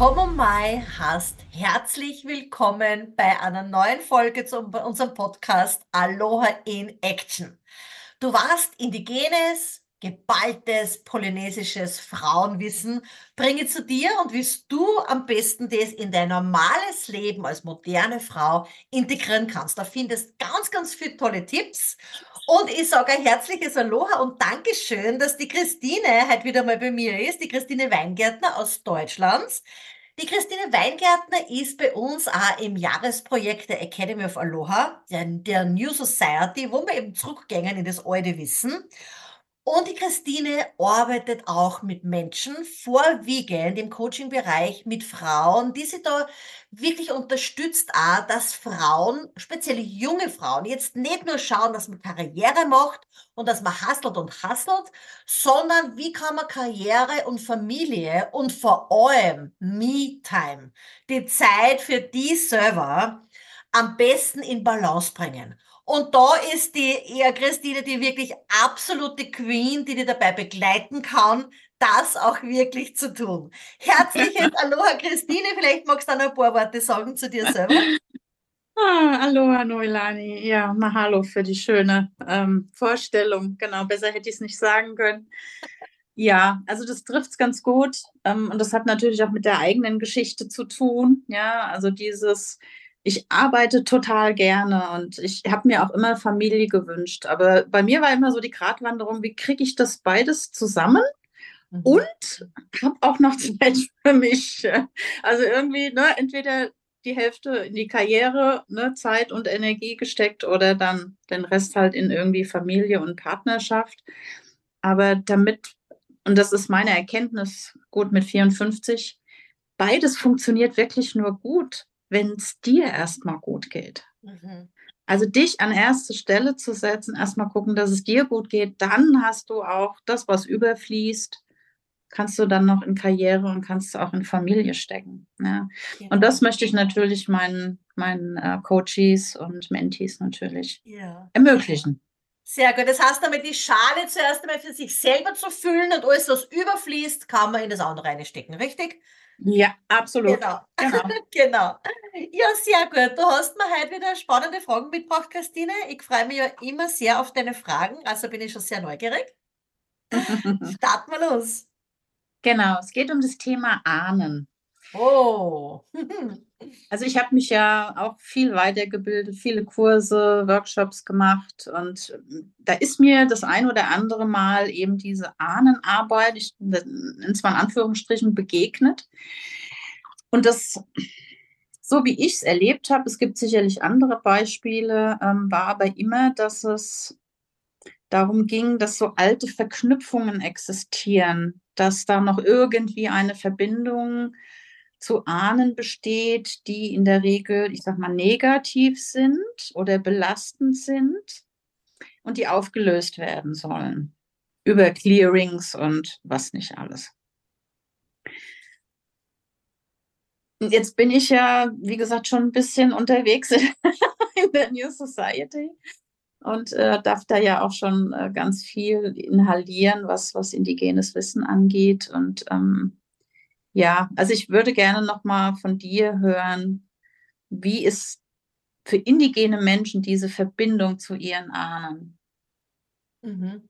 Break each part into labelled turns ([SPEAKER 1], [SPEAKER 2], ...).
[SPEAKER 1] Komm Mai hast herzlich willkommen bei einer neuen Folge zu unserem Podcast Aloha in Action. Du warst indigenes, geballtes polynesisches Frauenwissen bringe zu dir und wie du am besten das in dein normales Leben als moderne Frau integrieren kannst. Da findest ganz, ganz viele tolle Tipps. Und ich sage ein herzliches Aloha und Dankeschön, dass die Christine heute wieder mal bei mir ist, die Christine Weingärtner aus Deutschland. Die Christine Weingärtner ist bei uns auch im Jahresprojekt der Academy of Aloha, der, New Society, wo wir eben zurückgehen in das alte Wissen. Und die Christine arbeitet auch mit Menschen, vorwiegend im Coaching-Bereich mit Frauen, die sie da wirklich unterstützt, auch, dass Frauen, speziell junge Frauen, jetzt nicht nur schauen, dass man Karriere macht und dass man hustelt und hustelt, sondern wie kann man Karriere und Familie und vor allem Me-Time, die Zeit für die selber, am besten in Balance bringen. Und da ist die eher Christine die wirklich absolute Queen, die dir dabei begleiten kann, das auch wirklich zu tun. Herzliches Aloha Christine, vielleicht magst du noch ein paar Worte sagen zu dir selber.
[SPEAKER 2] Ah, Aloha Noilani, ja, Mahalo für die schöne ähm, Vorstellung. Genau, besser hätte ich es nicht sagen können. Ja, also das trifft es ganz gut. Ähm, und das hat natürlich auch mit der eigenen Geschichte zu tun. Ja, also dieses ich arbeite total gerne und ich habe mir auch immer Familie gewünscht. Aber bei mir war immer so die Gratwanderung, wie kriege ich das beides zusammen? Mhm. Und habe auch noch Zeit für mich. Also irgendwie, ne, entweder die Hälfte in die Karriere, ne, Zeit und Energie gesteckt oder dann den Rest halt in irgendwie Familie und Partnerschaft. Aber damit, und das ist meine Erkenntnis, gut mit 54, beides funktioniert wirklich nur gut, wenn es dir erstmal gut geht. Mhm. Also dich an erste Stelle zu setzen, erstmal gucken, dass es dir gut geht, dann hast du auch das, was überfließt, kannst du dann noch in Karriere und kannst du auch in Familie stecken. Ja. Ja. Und das möchte ich natürlich meinen, meinen äh, Coaches und Mentees natürlich ja. ermöglichen.
[SPEAKER 1] Sehr gut. Das heißt damit, die Schale zuerst einmal für sich selber zu füllen und alles, was überfließt, kann man in das andere reinstecken, richtig?
[SPEAKER 2] Ja, absolut.
[SPEAKER 1] Genau. Genau. genau. Ja, sehr gut. Du hast mir heute wieder spannende Fragen mitgebracht, Christine. Ich freue mich ja immer sehr auf deine Fragen, also bin ich schon sehr neugierig. Starten wir los.
[SPEAKER 2] Genau, es geht um das Thema Ahnen.
[SPEAKER 1] Oh.
[SPEAKER 2] Also ich habe mich ja auch viel weitergebildet, viele Kurse, Workshops gemacht und ähm, da ist mir das ein oder andere Mal eben diese Ahnenarbeit, ich in zwei Anführungsstrichen, begegnet. Und das, so wie ich es erlebt habe, es gibt sicherlich andere Beispiele, ähm, war aber immer, dass es darum ging, dass so alte Verknüpfungen existieren, dass da noch irgendwie eine Verbindung zu Ahnen besteht, die in der Regel, ich sag mal, negativ sind oder belastend sind und die aufgelöst werden sollen. Über Clearings und was nicht alles. Und jetzt bin ich ja, wie gesagt, schon ein bisschen unterwegs in der New Society und äh, darf da ja auch schon äh, ganz viel inhalieren, was, was indigenes Wissen angeht. Und ähm, ja, also ich würde gerne noch mal von dir hören, wie ist für indigene Menschen diese Verbindung zu ihren Ahnen?
[SPEAKER 1] Mhm.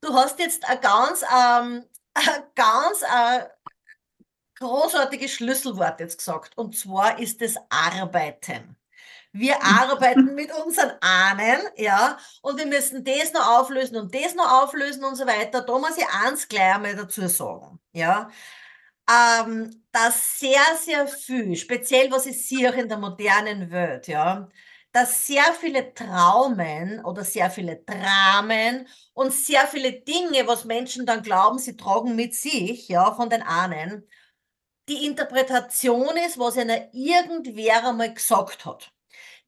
[SPEAKER 1] Du hast jetzt ein ganz, ähm, ein ganz äh, großartiges Schlüsselwort jetzt gesagt, und zwar ist es Arbeiten. Wir arbeiten mit unseren Ahnen, ja, und wir müssen das noch auflösen und das noch auflösen und so weiter. Da muss ich eins gleich einmal dazu sagen, ja ähm, dass sehr, sehr viel, speziell was ich sehe auch in der modernen Welt, ja, dass sehr viele Traumen oder sehr viele Dramen und sehr viele Dinge, was Menschen dann glauben, sie tragen mit sich, ja, von den Ahnen, die Interpretation ist, was ihnen irgendwer einmal gesagt hat.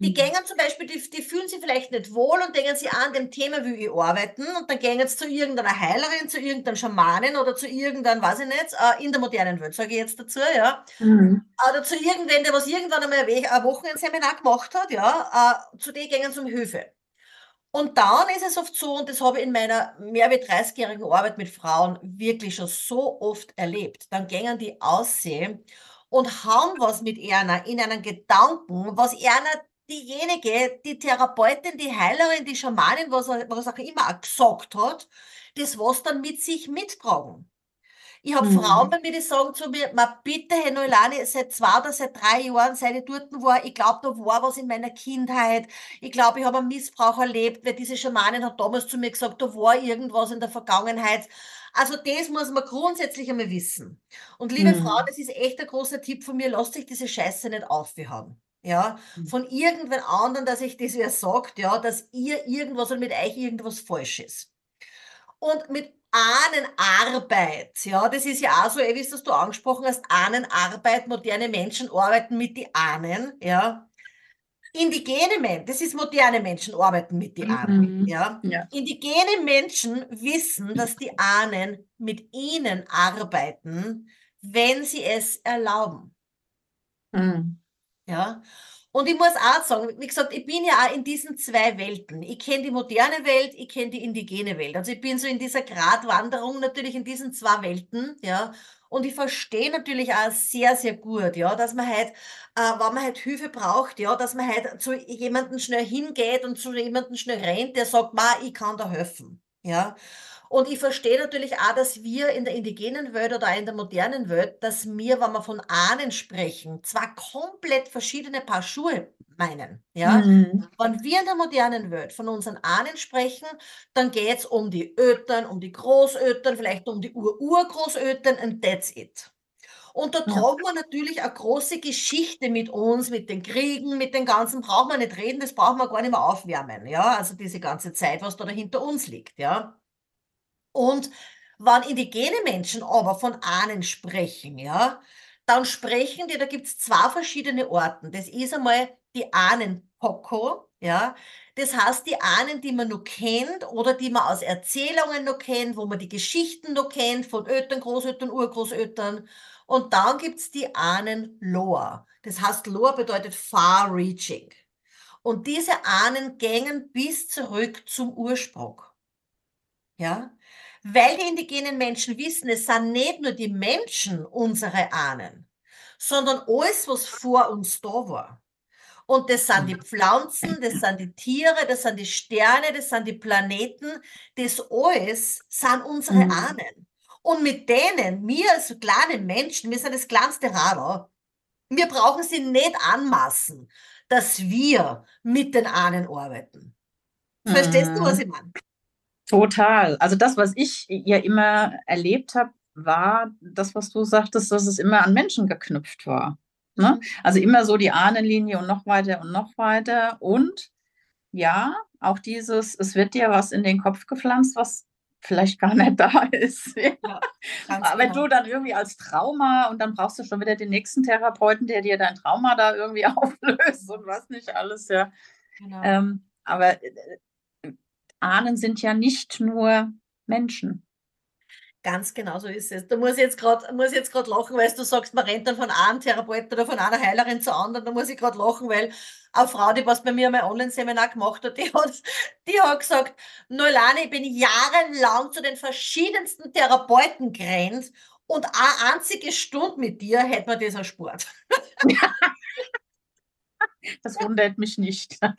[SPEAKER 1] Die mhm. gängen zum Beispiel, die, die fühlen sich vielleicht nicht wohl und denken sich, an dem Thema will ich arbeiten und dann gängen sie zu irgendeiner Heilerin, zu irgendeinem Schamanen oder zu irgendeinem, weiß ich nicht, äh, in der modernen Welt, sage ich jetzt dazu, ja. Mhm. Oder zu irgendwen, der was irgendwann einmal ein Wochenendseminar gemacht hat, ja, äh, zu denen gängen sie um Hilfe. Und dann ist es oft so, und das habe ich in meiner mehr wie 30-jährigen Arbeit mit Frauen wirklich schon so oft erlebt, dann gehen die aussehen und haben was mit einer in einen Gedanken, was einer diejenige, die Therapeutin, die Heilerin, die Schamanin, was, was auch immer auch gesagt hat, das was dann mit sich mittragen. Ich habe mhm. Frauen bei mir, die sagen zu mir, ma bitte, Herr Neulani, seit zwei oder seit drei Jahren, seit ich dort war, ich glaube, da war was in meiner Kindheit. Ich glaube, ich habe einen Missbrauch erlebt, weil diese Schamanin hat damals zu mir gesagt, da war irgendwas in der Vergangenheit. Also das muss man grundsätzlich einmal wissen. Und liebe mhm. Frau, das ist echt ein großer Tipp von mir, lasst sich diese Scheiße nicht aufhaben. Ja, mhm. von irgendwen anderen, dass ich das wer sagt, ja, dass ihr irgendwas und mit euch irgendwas falsch ist. Und mit Ahnenarbeit, ja, das ist ja auch so, wie es du angesprochen hast, Ahnenarbeit, moderne Menschen arbeiten mit die Ahnen, ja. Indigene Menschen, das ist moderne Menschen arbeiten mit die Ahnen, mhm. ja? ja. Indigene Menschen wissen, dass die Ahnen mit ihnen arbeiten, wenn sie es erlauben. Mhm. Ja. Und ich muss auch sagen, wie gesagt, ich bin ja auch in diesen zwei Welten. Ich kenne die moderne Welt, ich kenne die indigene Welt. Also ich bin so in dieser Gratwanderung natürlich in diesen zwei Welten, ja. Und ich verstehe natürlich auch sehr, sehr gut, ja, dass man halt, äh, wenn man halt Hilfe braucht, ja, dass man halt zu jemandem schnell hingeht und zu jemandem schnell rennt, der sagt, ma, ich kann da helfen, ja. Und ich verstehe natürlich auch, dass wir in der indigenen Welt oder in der modernen Welt, dass wir, wenn wir von Ahnen sprechen, zwar komplett verschiedene Paar Schuhe meinen. Ja? Mhm. Wenn wir in der modernen Welt von unseren Ahnen sprechen, dann geht es um die Ötern, um die Großötern, vielleicht um die Ur-Urgroßötern und that's it. Und da tragen wir natürlich eine große Geschichte mit uns, mit den Kriegen, mit den ganzen, brauchen wir nicht reden, das brauchen wir gar nicht mehr aufwärmen, ja, also diese ganze Zeit, was da hinter uns liegt, ja. Und wenn indigene Menschen aber von Ahnen sprechen, ja, dann sprechen die, da gibt es zwei verschiedene Orten. Das ist einmal die Ahnen-Poko, ja. Das heißt, die Ahnen, die man noch kennt oder die man aus Erzählungen noch kennt, wo man die Geschichten noch kennt von Ötern, Großötern, Urgroßötern. Und dann gibt es die Ahnen-Loa. Das heißt, Loa bedeutet far-reaching. Und diese Ahnen gängen bis zurück zum Ursprung. Ja, weil die indigenen Menschen wissen, es sind nicht nur die Menschen unsere Ahnen, sondern alles, was vor uns da war. Und das sind die Pflanzen, das sind die Tiere, das sind die Sterne, das sind die Planeten. Das alles sind unsere mhm. Ahnen. Und mit denen, wir als kleine Menschen, wir sind das kleinste Radar, wir brauchen sie nicht anmaßen, dass wir mit den Ahnen arbeiten. Verstehst du, was mhm. ich meine?
[SPEAKER 2] Total. Also das, was ich ja immer erlebt habe, war das, was du sagtest, dass es immer an Menschen geknüpft war. Ne? Mhm. Also immer so die Ahnenlinie und noch weiter und noch weiter. Und ja, auch dieses, es wird dir was in den Kopf gepflanzt, was vielleicht gar nicht da ist. Ja, Aber genau. du dann irgendwie als Trauma und dann brauchst du schon wieder den nächsten Therapeuten, der dir dein Trauma da irgendwie auflöst und was nicht alles, ja. Genau. Ähm, aber äh, Ahnen sind ja nicht nur Menschen.
[SPEAKER 1] Ganz genau so ist es. Da muss ich jetzt gerade muss jetzt gerade lachen, weil du sagst, man rennt dann von einem Therapeuten oder von einer Heilerin zur anderen. Da muss ich gerade lachen, weil eine Frau, die was bei mir mein Online-Seminar gemacht hat, die hat, die hat gesagt, Neulani, ich bin jahrelang zu den verschiedensten Therapeuten gerannt und eine einzige Stunde mit dir hätte man das erspart.
[SPEAKER 2] das wundert mich nicht. Ja.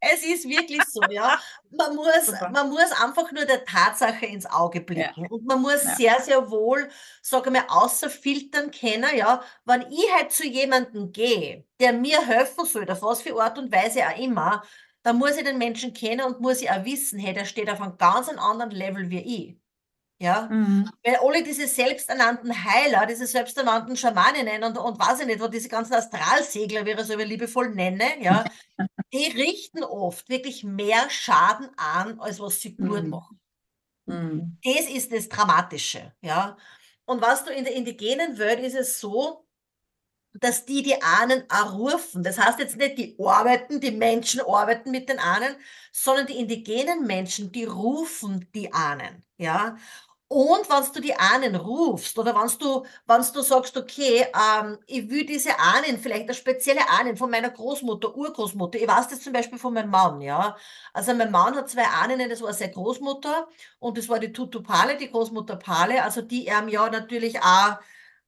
[SPEAKER 1] Es ist wirklich so, ja. Man muss, man muss einfach nur der Tatsache ins Auge blicken. Ja. Und man muss ja. sehr, sehr wohl, sage mal, außer filtern können, ja. Wenn ich halt zu jemandem gehe, der mir helfen soll, auf was für Art und Weise auch immer, dann muss ich den Menschen kennen und muss ich auch wissen, hey, der steht auf einem ganz anderen Level wie ich. Ja, mhm. weil alle diese selbsternannten Heiler, diese selbsternannten Schamaninnen und, und weiß ich nicht, wo diese ganzen Astralsegler, wie ich so liebevoll nenne, ja, die richten oft wirklich mehr Schaden an, als was sie gut mhm. machen. Mhm. Das ist das Dramatische, ja. Und was du in der indigenen Welt ist es so, dass die die Ahnen errufen. Das heißt jetzt nicht, die arbeiten, die Menschen arbeiten mit den Ahnen, sondern die indigenen Menschen, die rufen die Ahnen, ja. Und wenn du die Ahnen rufst oder wenn du, wenn du sagst, okay, ähm, ich will diese Ahnen, vielleicht eine spezielle Ahnen von meiner Großmutter, Urgroßmutter, ich weiß das zum Beispiel von meinem Mann, ja. Also mein Mann hat zwei Ahnen, das war seine Großmutter und das war die Tutu Pale, die Großmutter Pale, also die ihm ja natürlich auch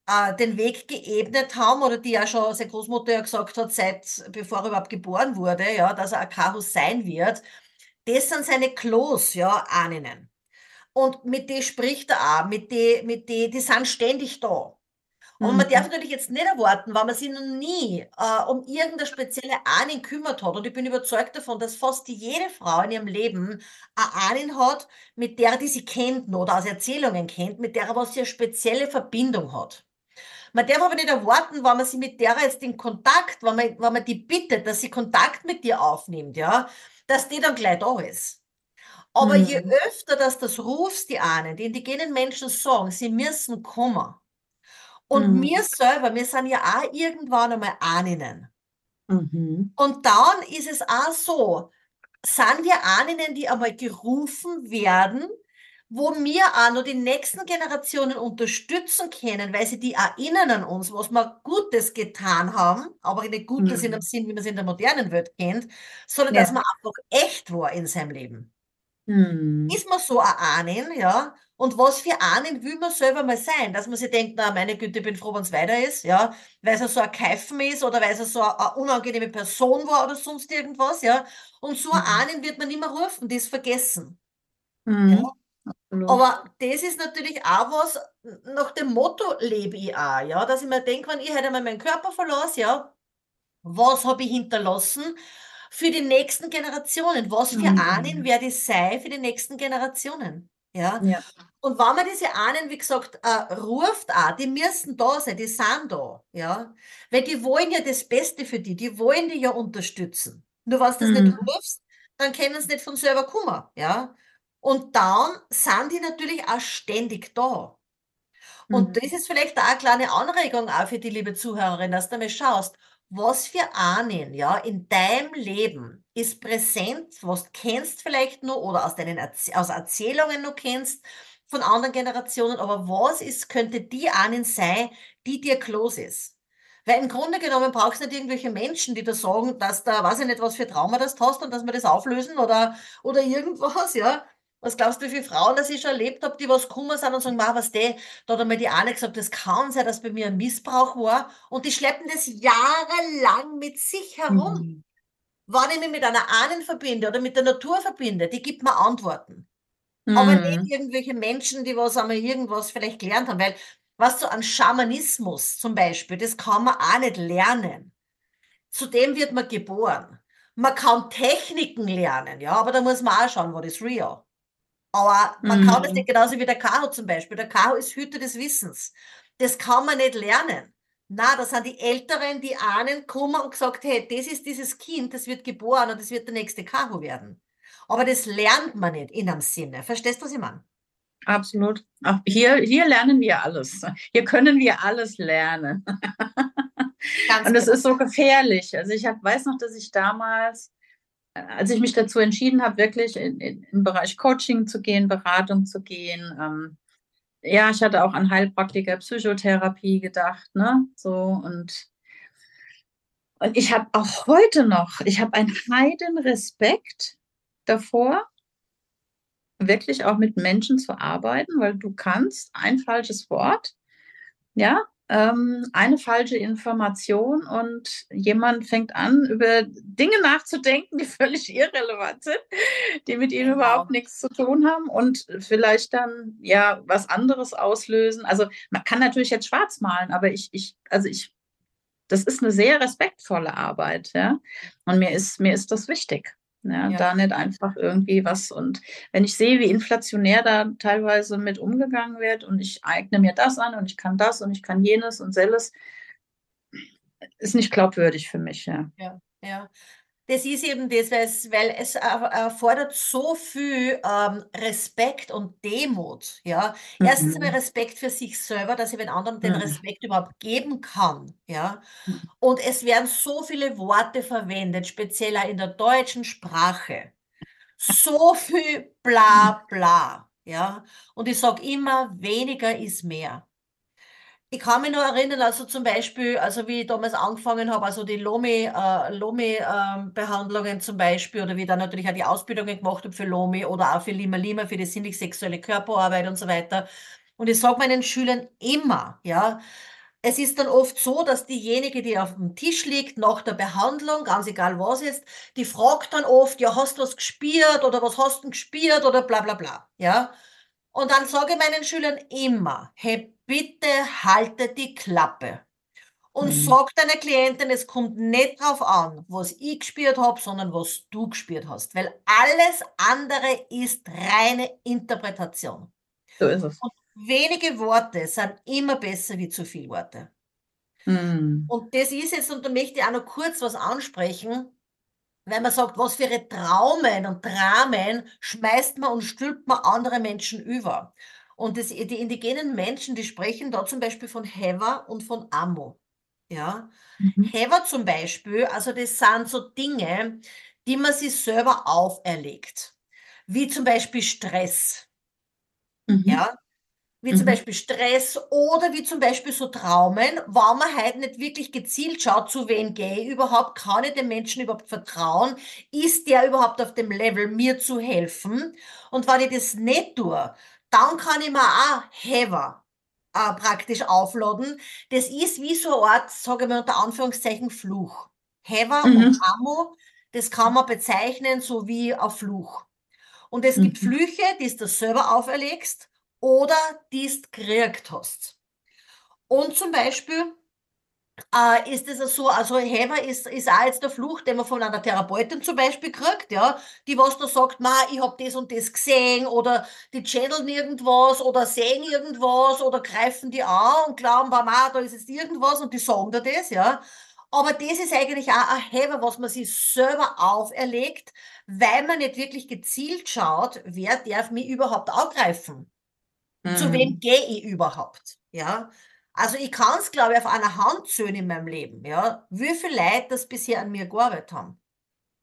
[SPEAKER 1] äh, den Weg geebnet haben oder die ja schon seine Großmutter ja gesagt hat, seit bevor er überhaupt geboren wurde, ja, dass er ein Karus sein wird. Das sind seine Klos, ja, Ahnen. Und mit denen spricht er auch, mit denen, mit denen, die sind ständig da. Und man darf mhm. natürlich jetzt nicht erwarten, weil man sich noch nie äh, um irgendeine spezielle Ahnen kümmert hat. Und ich bin überzeugt davon, dass fast jede Frau in ihrem Leben eine Ahnen hat, mit der die sie kennt oder aus Erzählungen kennt, mit der was sie eine spezielle Verbindung hat. Man darf aber nicht erwarten, wenn man sie mit der jetzt in Kontakt, wenn man, wenn man die bittet, dass sie Kontakt mit dir aufnimmt, ja, dass die dann gleich da ist. Aber mhm. je öfter dass das rufst, die Ahnen, die indigenen Menschen sagen, sie müssen kommen. Und mhm. wir selber, wir sind ja auch irgendwann einmal Ahnen. Mhm. Und dann ist es auch so, sind wir Ahnen, die einmal gerufen werden, wo wir auch noch die nächsten Generationen unterstützen können, weil sie die erinnern an uns, was wir Gutes getan haben, aber nicht Gutes mhm. in dem Sinn, wie man es in der modernen Welt kennt, sondern ja. dass man einfach echt war in seinem Leben. Mhm. Ist man so ein Ahnen, ja? Und was für Ahnen will man selber mal sein? Dass man sich denkt, na, meine Güte, ich bin froh, wenn es weiter ist, ja? Weil es so ein Keifen ist oder weil es so eine unangenehme Person war oder sonst irgendwas, ja? Und so ein mhm. Ahnen wird man nicht mehr rufen, das ist vergessen. Mhm. Ja? Aber das ist natürlich auch was, nach dem Motto lebe ich auch, ja? Dass ich mir denke, wenn ich heute mal meinen Körper verlasse, ja? Was habe ich hinterlassen? Für die nächsten Generationen. Was für mhm. Ahnen werde ich sein für die nächsten Generationen? Ja. ja. Und wenn man diese Ahnen, wie gesagt, äh, ruft auch, die müssen da sein, die sind da, ja. Weil die wollen ja das Beste für die, die wollen die ja unterstützen. Nur wenn du das mhm. nicht rufst, dann können sie nicht von selber kommen, ja. Und dann sind die natürlich auch ständig da. Und mhm. das ist vielleicht auch eine kleine Anregung auch für die liebe Zuhörerin, dass du mal schaust, was für Ahnen, ja, in deinem Leben ist präsent, was du kennst vielleicht nur oder aus deinen Erz aus Erzählungen noch kennst von anderen Generationen, aber was ist, könnte die Ahnen sein, die dir close ist? Weil im Grunde genommen brauchst du nicht irgendwelche Menschen, die da sagen, dass da, weiß ich nicht, was für Trauma das hast und dass wir das auflösen oder, oder irgendwas, ja. Was glaubst du, wie viele Frauen, dass ich schon erlebt habe, die was gekommen sind und sagen, ma, was der, da hat einmal die eine gesagt, das kann sein, dass bei mir ein Missbrauch war. Und die schleppen das jahrelang mit sich herum. Mhm. Wenn ich mich mit einer Ahnen verbinde oder mit der Natur verbinde, die gibt mir Antworten. Mhm. Aber nicht irgendwelche Menschen, die was einmal irgendwas vielleicht gelernt haben. Weil, was so an Schamanismus zum Beispiel, das kann man auch nicht lernen. Zudem wird man geboren. Man kann Techniken lernen, ja, aber da muss man auch schauen, was ist real. Aber man mhm. kann das nicht genauso wie der Karo zum Beispiel. Der Karo ist Hüter des Wissens. Das kann man nicht lernen. Na, da sind die Älteren, die Ahnen gekommen und gesagt, hey, das ist dieses Kind, das wird geboren und das wird der nächste Karo werden. Aber das lernt man nicht in einem Sinne. Verstehst du, was ich meine?
[SPEAKER 2] Absolut. Auch hier, hier lernen wir alles. Hier können wir alles lernen. und es genau. ist so gefährlich. Also ich hab, weiß noch, dass ich damals als ich mich dazu entschieden habe, wirklich in, in, in den Bereich Coaching zu gehen, Beratung zu gehen, ähm, ja, ich hatte auch an Heilpraktiker, Psychotherapie gedacht, ne, so und und ich habe auch heute noch, ich habe einen heiden Respekt davor, wirklich auch mit Menschen zu arbeiten, weil du kannst ein falsches Wort, ja, ähm, eine falsche Information und jemand fängt an, über Dinge nachzudenken, die völlig irrelevant sind, die mit ihm genau. überhaupt nichts zu tun haben und vielleicht dann ja was anderes auslösen. Also man kann natürlich jetzt schwarz malen, aber ich, ich, also ich, das ist eine sehr respektvolle Arbeit, ja. Und mir ist, mir ist das wichtig. Ja, ja, Da nicht einfach irgendwie was. Und wenn ich sehe, wie inflationär da teilweise mit umgegangen wird und ich eigne mir das an und ich kann das und ich kann jenes und selles, ist nicht glaubwürdig für mich. Ja,
[SPEAKER 1] ja. ja. Das ist eben das, weil es erfordert so viel ähm, Respekt und Demut. Ja? Erstens mhm. einmal Respekt für sich selber, dass ich den anderen den. Respekt überhaupt geben kann. Ja? Mhm. Und es werden so viele Worte verwendet, speziell auch in der deutschen Sprache. So viel bla bla. Ja, und ich sage immer, weniger ist mehr. Ich kann mich noch erinnern, also zum Beispiel, also wie ich damals angefangen habe, also die Lomi, äh, Lomi-Behandlungen zum Beispiel, oder wie ich dann natürlich auch die Ausbildungen gemacht habe für Lomi oder auch für Lima Lima, für die sinnlich-sexuelle Körperarbeit und so weiter. Und ich sage meinen Schülern immer, ja, es ist dann oft so, dass diejenige, die auf dem Tisch liegt, nach der Behandlung, ganz egal was ist, die fragt dann oft, ja, hast du was gespielt oder was hast du gespielt oder bla bla bla, ja. Und dann sage ich meinen Schülern immer, hey, bitte haltet die Klappe. Und
[SPEAKER 2] Mhm.
[SPEAKER 1] sag deiner Klientin, es kommt nicht drauf an, was ich gespielt habe, sondern was du gespielt hast. Weil alles andere ist reine Interpretation.
[SPEAKER 2] So ist es.
[SPEAKER 1] Und wenige Worte sind immer besser wie zu viele Worte.
[SPEAKER 2] Mhm.
[SPEAKER 1] Und das ist jetzt, und da möchte ich auch noch kurz was ansprechen, weil man sagt, was für ihre Traumen und Dramen schmeißt man und stülpt man andere Menschen über. Und das, die indigenen Menschen, die sprechen da zum Beispiel von Heva und von Amo. Ja,
[SPEAKER 2] Mhm.
[SPEAKER 1] Heva zum Beispiel, also das sind so Dinge, die man sich selber auferlegt. Wie zum Beispiel Stress.
[SPEAKER 2] Mhm.
[SPEAKER 1] Ja, wie zum
[SPEAKER 2] Mhm.
[SPEAKER 1] Beispiel Stress oder wie zum Beispiel so Traumen, wenn man halt nicht wirklich gezielt schaut, zu wem gehe ich überhaupt, kann ich dem Menschen überhaupt vertrauen, ist der überhaupt auf dem Level, mir zu helfen? Und wenn ich das nicht tue, dann kann ich mir auch Hever äh, praktisch aufladen. Das ist wie so eine Art, sage ich mal unter Anführungszeichen, Fluch. Hever
[SPEAKER 2] Mhm.
[SPEAKER 1] und Amo, das kann man bezeichnen so wie ein Fluch. Und es gibt
[SPEAKER 2] Mhm.
[SPEAKER 1] Flüche, die du selber auferlegst oder die du gekriegt hast. Und zum Beispiel äh, ist es so, also Hever ist, ist auch jetzt der Fluch, den man von einer Therapeutin zum Beispiel kriegt, ja, die was da sagt, ma, ich hab das und das gesehen oder die channeln irgendwas oder sehen irgendwas oder greifen die an und glauben, ma, da ist jetzt irgendwas und die sagen dir das, ja. Aber das ist eigentlich auch ein Hever, was man sich selber auferlegt, weil man nicht wirklich gezielt schaut, wer darf mich überhaupt angreifen? Zu wem
[SPEAKER 2] Mhm.
[SPEAKER 1] gehe ich überhaupt? Ja. Also ich kann es, glaube ich, auf einer Hand zählen in meinem Leben, ja, wie viele Leute das bisher an mir gearbeitet haben.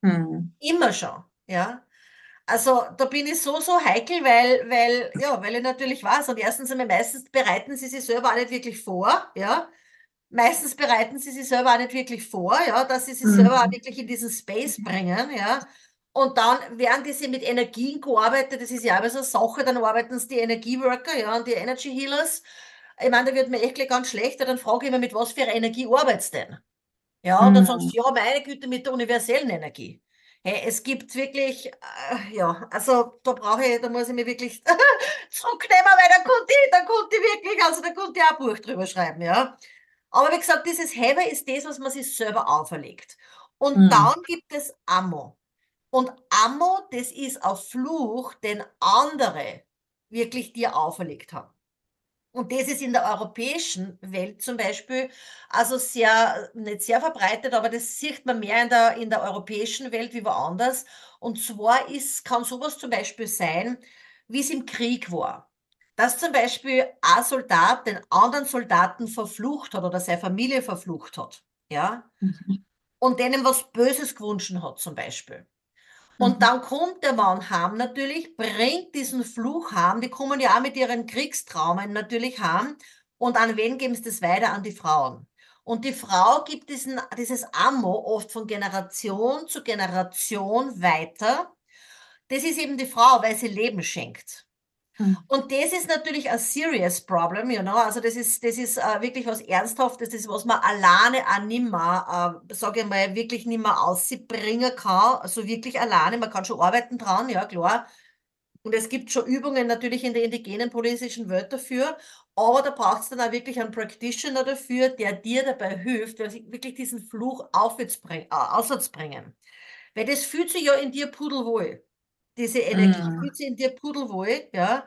[SPEAKER 2] Mhm.
[SPEAKER 1] Immer schon, ja. Also da bin ich so, so heikel, weil, weil, ja, weil ich natürlich weiß, und erstens einmal meistens bereiten sie sich selber auch nicht wirklich vor, ja. Meistens bereiten sie sich selber auch nicht wirklich vor, ja, dass sie sich selber auch
[SPEAKER 2] Mhm.
[SPEAKER 1] wirklich in diesen Space bringen, ja. Und dann werden diese mit Energien gearbeitet, das ist ja auch so eine Sache, dann arbeiten es die Energieworker, ja, und die Energy Healers. Ich meine, da wird mir echt gleich ganz schlecht, dann frage ich mich, mit was für einer Energie arbeitest denn? Ja, und dann sagst du, ja, meine Güte, mit der universellen Energie. Hey, es gibt wirklich, äh, ja, also da brauche ich, da muss ich mir wirklich zurücknehmen, weil da konnte ich, da konnte ich wirklich, also da konnte ich auch ein Buch drüber schreiben, ja. Aber wie gesagt, dieses Heaven ist das, was man sich selber auferlegt. Und
[SPEAKER 2] Mhm.
[SPEAKER 1] dann gibt es Ammo. Und Ammo, das ist ein Fluch, den andere wirklich dir auferlegt haben. Und das ist in der europäischen Welt zum Beispiel, also sehr, nicht sehr verbreitet, aber das sieht man mehr in der, in der europäischen Welt wie woanders. Und zwar ist, kann sowas zum Beispiel sein, wie es im Krieg war. Dass zum Beispiel ein Soldat den anderen Soldaten verflucht hat oder seine Familie verflucht hat. Ja?
[SPEAKER 2] Mhm.
[SPEAKER 1] Und denen was Böses gewünscht hat zum Beispiel. Und
[SPEAKER 2] Mhm.
[SPEAKER 1] dann kommt der Mann heim natürlich, bringt diesen Fluch heim. Die kommen ja auch mit ihren Kriegstraumen natürlich heim. Und an wen geben sie das weiter? An die Frauen. Und die Frau gibt diesen, dieses Ammo oft von Generation zu Generation weiter. Das ist eben die Frau, weil sie Leben schenkt.
[SPEAKER 2] Mhm.
[SPEAKER 1] Und das ist natürlich ein serious problem, you know. Also das ist, das ist äh, wirklich was Ernsthaftes, das ist, was man alleine auch nimmer, äh, sage ich mal, wirklich nimmer ausbringen kann. Also wirklich alleine. Man kann schon arbeiten dran, ja klar. Und es gibt schon Übungen natürlich in der indigenen politischen Welt dafür, aber da braucht es dann auch wirklich einen Practitioner dafür, der dir dabei hilft, wirklich diesen Fluch aufwärtsbring, äh. Weil das fühlt sich ja in dir pudelwohl. Diese Energie
[SPEAKER 2] Mhm.
[SPEAKER 1] fühlt sich in dir pudelwohl, ja.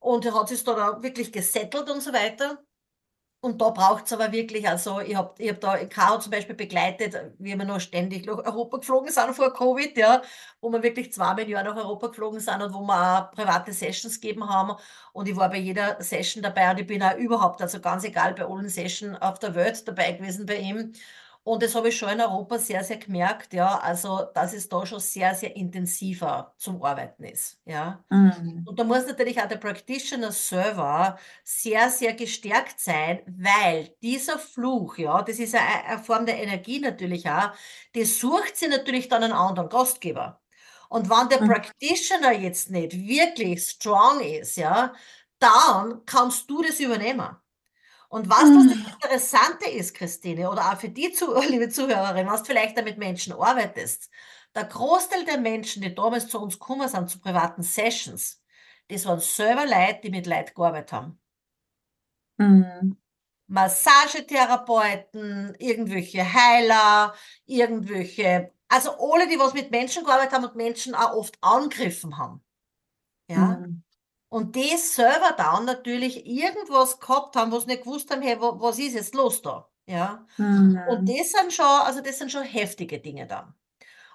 [SPEAKER 1] Und er hat sich da, wirklich gesettelt und so weiter. Und da braucht's aber wirklich, also ich habe ich hab da Caro zum Beispiel begleitet, wie wir noch ständig nach Europa geflogen sind vor Covid, ja, wo wir wirklich zweimal im Jahr nach Europa geflogen sind und wo wir auch private Sessions gegeben haben. Und ich war bei jeder Session dabei und ich bin auch überhaupt, also ganz egal, bei allen Sessions auf der Welt dabei gewesen bei ihm. Und das habe ich schon in Europa sehr, sehr gemerkt, ja, also dass es da schon sehr, sehr intensiver zum Arbeiten ist, ja.
[SPEAKER 2] Mhm.
[SPEAKER 1] Und da muss natürlich auch der Practitioner Server sehr, sehr gestärkt sein, weil dieser Fluch, ja, das ist eine, eine Form der Energie natürlich auch, die sucht sie natürlich dann einen anderen Gastgeber. Und wenn der
[SPEAKER 2] Mhm.
[SPEAKER 1] Practitioner jetzt nicht wirklich strong ist, ja, dann kannst du das übernehmen. Und was das
[SPEAKER 2] Mhm.
[SPEAKER 1] Interessante ist, Christine, oder auch für die liebe Zuhörerin, was du vielleicht da mit Menschen arbeitest, der Großteil der Menschen, die damals zu uns gekommen sind, zu privaten Sessions, das waren selber Leute, die mit Leid gearbeitet haben.
[SPEAKER 2] Mhm.
[SPEAKER 1] Massagetherapeuten, irgendwelche Heiler, irgendwelche, also alle, die was mit Menschen gearbeitet haben und Menschen auch oft angegriffen haben. Ja.
[SPEAKER 2] Mhm.
[SPEAKER 1] Und die selber dann natürlich irgendwas gehabt haben, was nicht gewusst haben, hey, wa- was ist jetzt los da? Ja. Und
[SPEAKER 2] Mhm.
[SPEAKER 1] das sind schon, also das sind schon heftige Dinge dann.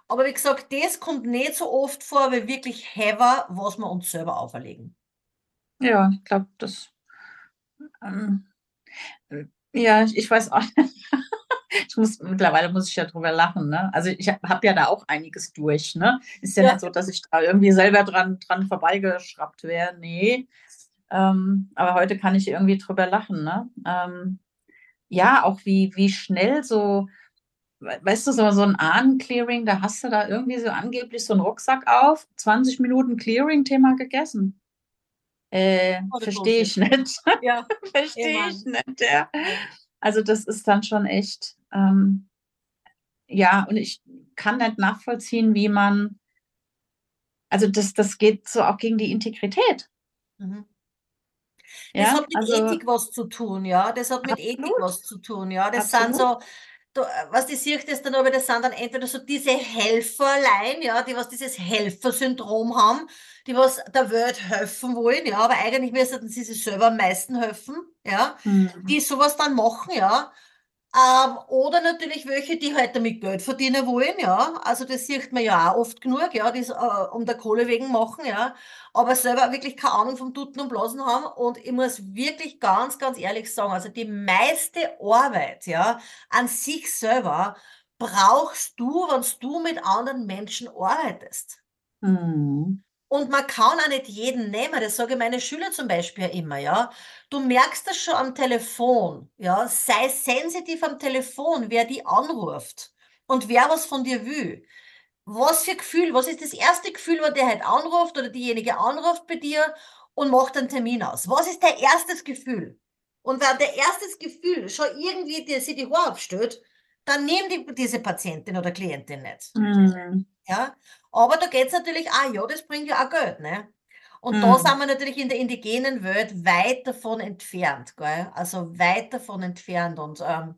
[SPEAKER 1] Aber wie gesagt, das kommt nicht so oft vor, wie wirklich heavy, was wir uns selber auferlegen.
[SPEAKER 2] Ja, ich glaube, das. Ähm, äh, ja, ich, ich weiß auch. Ich muss, mittlerweile muss ich ja drüber lachen, ne? Also ich habe hab ja da auch einiges durch, ne? Ist ja,
[SPEAKER 1] Ja.
[SPEAKER 2] nicht so, dass ich da irgendwie selber dran, dran vorbeigeschraubt wäre. Nee. Ähm, aber heute kann ich irgendwie drüber lachen, ne? Ähm, ja, auch wie, wie schnell so, we- weißt du, so, so ein Ahnenclearing, da hast du da irgendwie so angeblich so einen Rucksack auf, 20 Minuten Clearing-Thema gegessen. Äh,
[SPEAKER 1] Oh,
[SPEAKER 2] verstehe ich nicht.
[SPEAKER 1] Ja.
[SPEAKER 2] Verstehe ich nicht, ja. Also das ist dann schon echt, ähm, ja, und ich kann nicht nachvollziehen, wie man, also das, das geht so auch gegen die Integrität.
[SPEAKER 1] Mhm. Das
[SPEAKER 2] Ja,
[SPEAKER 1] hat mit
[SPEAKER 2] also
[SPEAKER 1] Ethik was zu tun, ja. Das hat mit Ethik
[SPEAKER 2] Absolut.
[SPEAKER 1] was zu tun, ja. Das sind
[SPEAKER 2] Absolut.
[SPEAKER 1] so, du, was die siehst das dann aber, das sind dann entweder so diese Helferlein, ja, die was dieses Helfersyndrom haben, die was der Welt helfen wollen, ja, aber eigentlich müssten sie sich selber am meisten helfen, ja,
[SPEAKER 2] Mhm.
[SPEAKER 1] die sowas dann machen, ja. Ähm, oder natürlich welche, die halt damit Geld verdienen wollen, ja. Also das sieht man ja auch oft genug, ja, die es äh, um der Kohle wegen machen, ja. Aber selber wirklich keine Ahnung vom Tuten und Blasen haben. Und ich muss wirklich ganz, ganz ehrlich sagen, also die meiste Arbeit, ja, an sich selber brauchst du, wenn du mit anderen Menschen arbeitest.
[SPEAKER 2] Mhm.
[SPEAKER 1] Und man kann auch nicht jeden nehmen, das sage meine Schüler zum Beispiel immer, ja. Du merkst das schon am Telefon, ja. Sei sensitiv am Telefon, wer die anruft und wer was von dir will. Was für Gefühl, was ist das erste Gefühl, wenn der halt anruft oder diejenige anruft bei dir und macht einen Termin aus? Was ist dein erstes Gefühl? Und wenn der erstes Gefühl schon irgendwie dir sie die Haare abstellt, dann nimm die, diese Patientin oder Klientin nicht.
[SPEAKER 2] Mhm.
[SPEAKER 1] Ja, aber da geht's natürlich auch, ja, das bringt ja auch Geld, ne? Und da
[SPEAKER 2] Mhm.
[SPEAKER 1] sind wir natürlich in der indigenen Welt weit davon entfernt, gell? Also weit davon entfernt. Und ähm,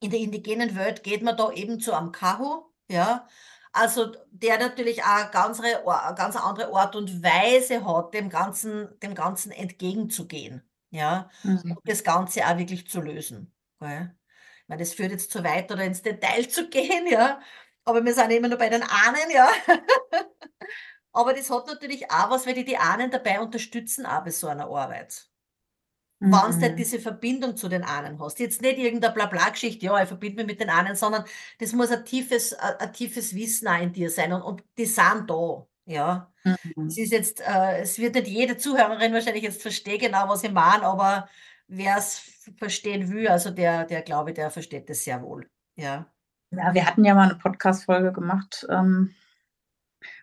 [SPEAKER 1] in der indigenen Welt geht man da eben zu einem Kahu, ja? Also der natürlich auch ganz, eine ganz andere Art und Weise hat, dem Ganzen, dem Ganzen entgegenzugehen, ja?
[SPEAKER 2] Mhm.
[SPEAKER 1] Und das Ganze auch wirklich zu lösen, gell? Meine, das führt jetzt zu weit, oder ins Detail zu gehen, ja? Aber wir sind immer nur bei den Ahnen, ja. Aber das hat natürlich auch was, weil die die Ahnen dabei unterstützen, auch bei so einer Arbeit. Wenn du
[SPEAKER 2] Mhm.
[SPEAKER 1] diese Verbindung zu den Ahnen hast. Jetzt nicht irgendeine Blabla-Geschichte, ja, ich verbinde mich mit den Ahnen, sondern das muss ein tiefes, ein, ein tiefes Wissen auch in dir sein und, und die sind da, ja. Es
[SPEAKER 2] Mhm.
[SPEAKER 1] ist jetzt, äh, es wird nicht jede Zuhörerin wahrscheinlich jetzt verstehen genau, was ich meine, aber wer es verstehen will, also der, der glaube ich, der versteht das sehr wohl, ja.
[SPEAKER 2] Ja, wir hatten ja mal eine Podcast-Folge gemacht, ähm,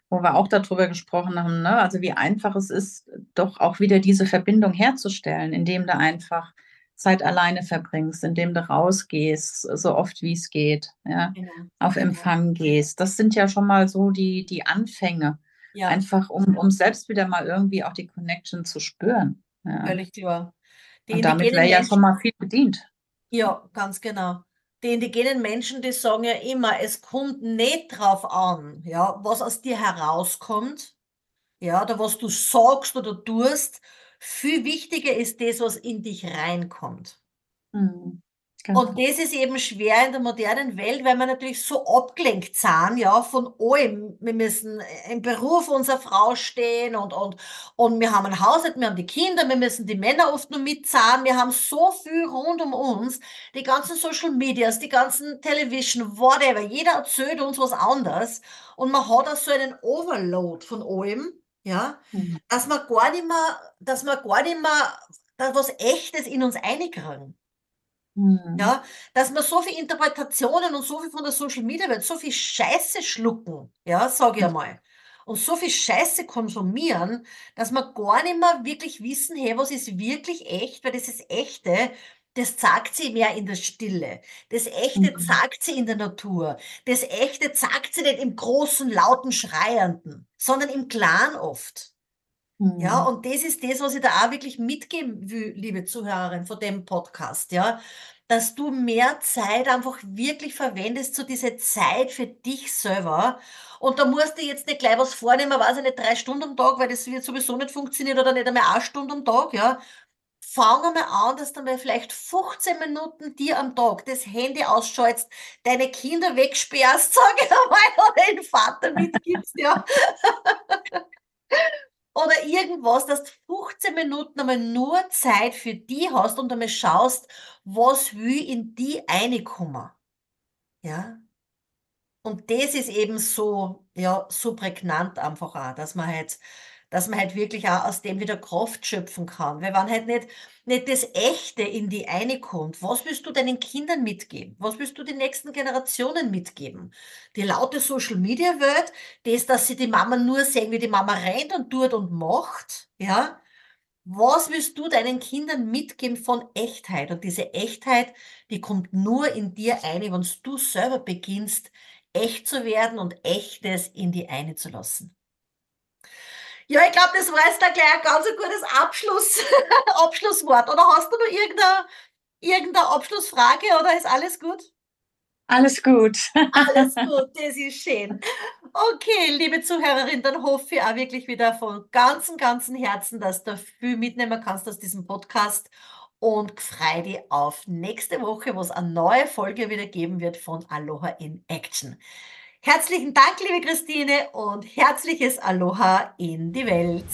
[SPEAKER 2] wo wir auch darüber gesprochen haben, ne? Also wie einfach es ist, doch auch wieder diese Verbindung herzustellen, indem du einfach Zeit alleine verbringst, indem du rausgehst, so oft wie es geht, ja,
[SPEAKER 1] Genau.
[SPEAKER 2] auf. Empfang gehst. Das sind ja schon mal so die, die Anfänge,
[SPEAKER 1] Ja,
[SPEAKER 2] einfach um, um selbst wieder mal irgendwie auch die Connection zu spüren. Ja.
[SPEAKER 1] völlig klar. Die
[SPEAKER 2] Und damit wäre ja schon mal viel bedient.
[SPEAKER 1] ja, ganz genau. Die indigenen Menschen, die sagen ja immer, es kommt nicht drauf an, ja, was aus dir herauskommt, ja, oder was du sagst oder tust. Viel wichtiger ist das, was in dich reinkommt.
[SPEAKER 2] Mhm. Genau.
[SPEAKER 1] Und das ist eben schwer in der modernen Welt, weil wir natürlich so abgelenkt sind, ja, von allem. Wir müssen im Beruf unserer Frau stehen und, und, und wir haben ein Haushalt, wir haben die Kinder, wir müssen die Männer oft nur mitzahlen. Wir haben so viel rund um uns. Die ganzen Social Medias, die ganzen Television, whatever. Jeder erzählt uns was anderes. Und man hat auch so einen Overload von allem, ja,
[SPEAKER 2] Mhm.
[SPEAKER 1] dass man gar nicht mehr, dass man gar nicht mehr, da was Echtes in uns einkriegen.
[SPEAKER 2] Mhm.
[SPEAKER 1] Ja, dass wir so viel Interpretationen und so viel von der Social Media Welt, so viel Scheiße schlucken, ja, sage ich einmal. Und so viel Scheiße konsumieren, dass wir gar nicht mehr wirklich wissen, hey, was ist wirklich echt, weil das ist Echte, das zeigt sie mehr in der Stille. Das Echte
[SPEAKER 2] Mhm.
[SPEAKER 1] zeigt sie in der Natur. Das Echte zeigt sie nicht im großen, lauten, schreienden, sondern im Klaren oft. Ja,
[SPEAKER 2] Mhm.
[SPEAKER 1] und das ist das, was ich da auch wirklich mitgeben will, liebe Zuhörerin von dem Podcast, ja, dass du mehr Zeit einfach wirklich verwendest, so diese Zeit für dich selber. Und da musst du jetzt nicht gleich was vornehmen, weiß ich nicht, drei Stunden am Tag, weil das wird sowieso nicht funktionieren oder nicht einmal eine Stunde am Tag, ja. Fang einmal an, dass du mal vielleicht 15 Minuten dir am Tag das Handy ausschaltest, deine Kinder wegsperrst, sag ich einmal, oder den Vater mitgibst, ja. Oder irgendwas, dass du 15 Minuten einmal nur Zeit für die hast und einmal schaust, was will in die reinkommen. Ja? Und das ist eben so, ja, so prägnant einfach auch, dass man halt, dass man halt wirklich auch aus dem wieder Kraft schöpfen kann. Weil wenn halt nicht, nicht das Echte in die eine kommt, was willst du deinen Kindern mitgeben? Was willst du den nächsten Generationen mitgeben? Die laute Social Media Welt, das, dass sie die Mama nur sehen, wie die Mama rennt und tut und macht, ja? Was willst du deinen Kindern mitgeben von Echtheit? Und diese Echtheit, die kommt nur in dir ein, wenn du selber beginnst, echt zu werden und Echtes in die eine zu lassen. Ja, ich glaube, das war jetzt da gleich ein ganz gutes Abschluss, Abschlusswort. Oder hast du noch irgendeine, irgendeine Abschlussfrage oder ist alles gut?
[SPEAKER 2] Alles gut.
[SPEAKER 1] Alles gut, das ist schön. Okay, liebe Zuhörerin, dann hoffe ich auch wirklich wieder von ganzem, ganzem Herzen, dass du viel mitnehmen kannst aus diesem Podcast und freu dich auf nächste Woche, wo es eine neue Folge wieder geben wird von Aloha in Action. Herzlichen Dank, liebe Christine, und herzliches Aloha in die Welt.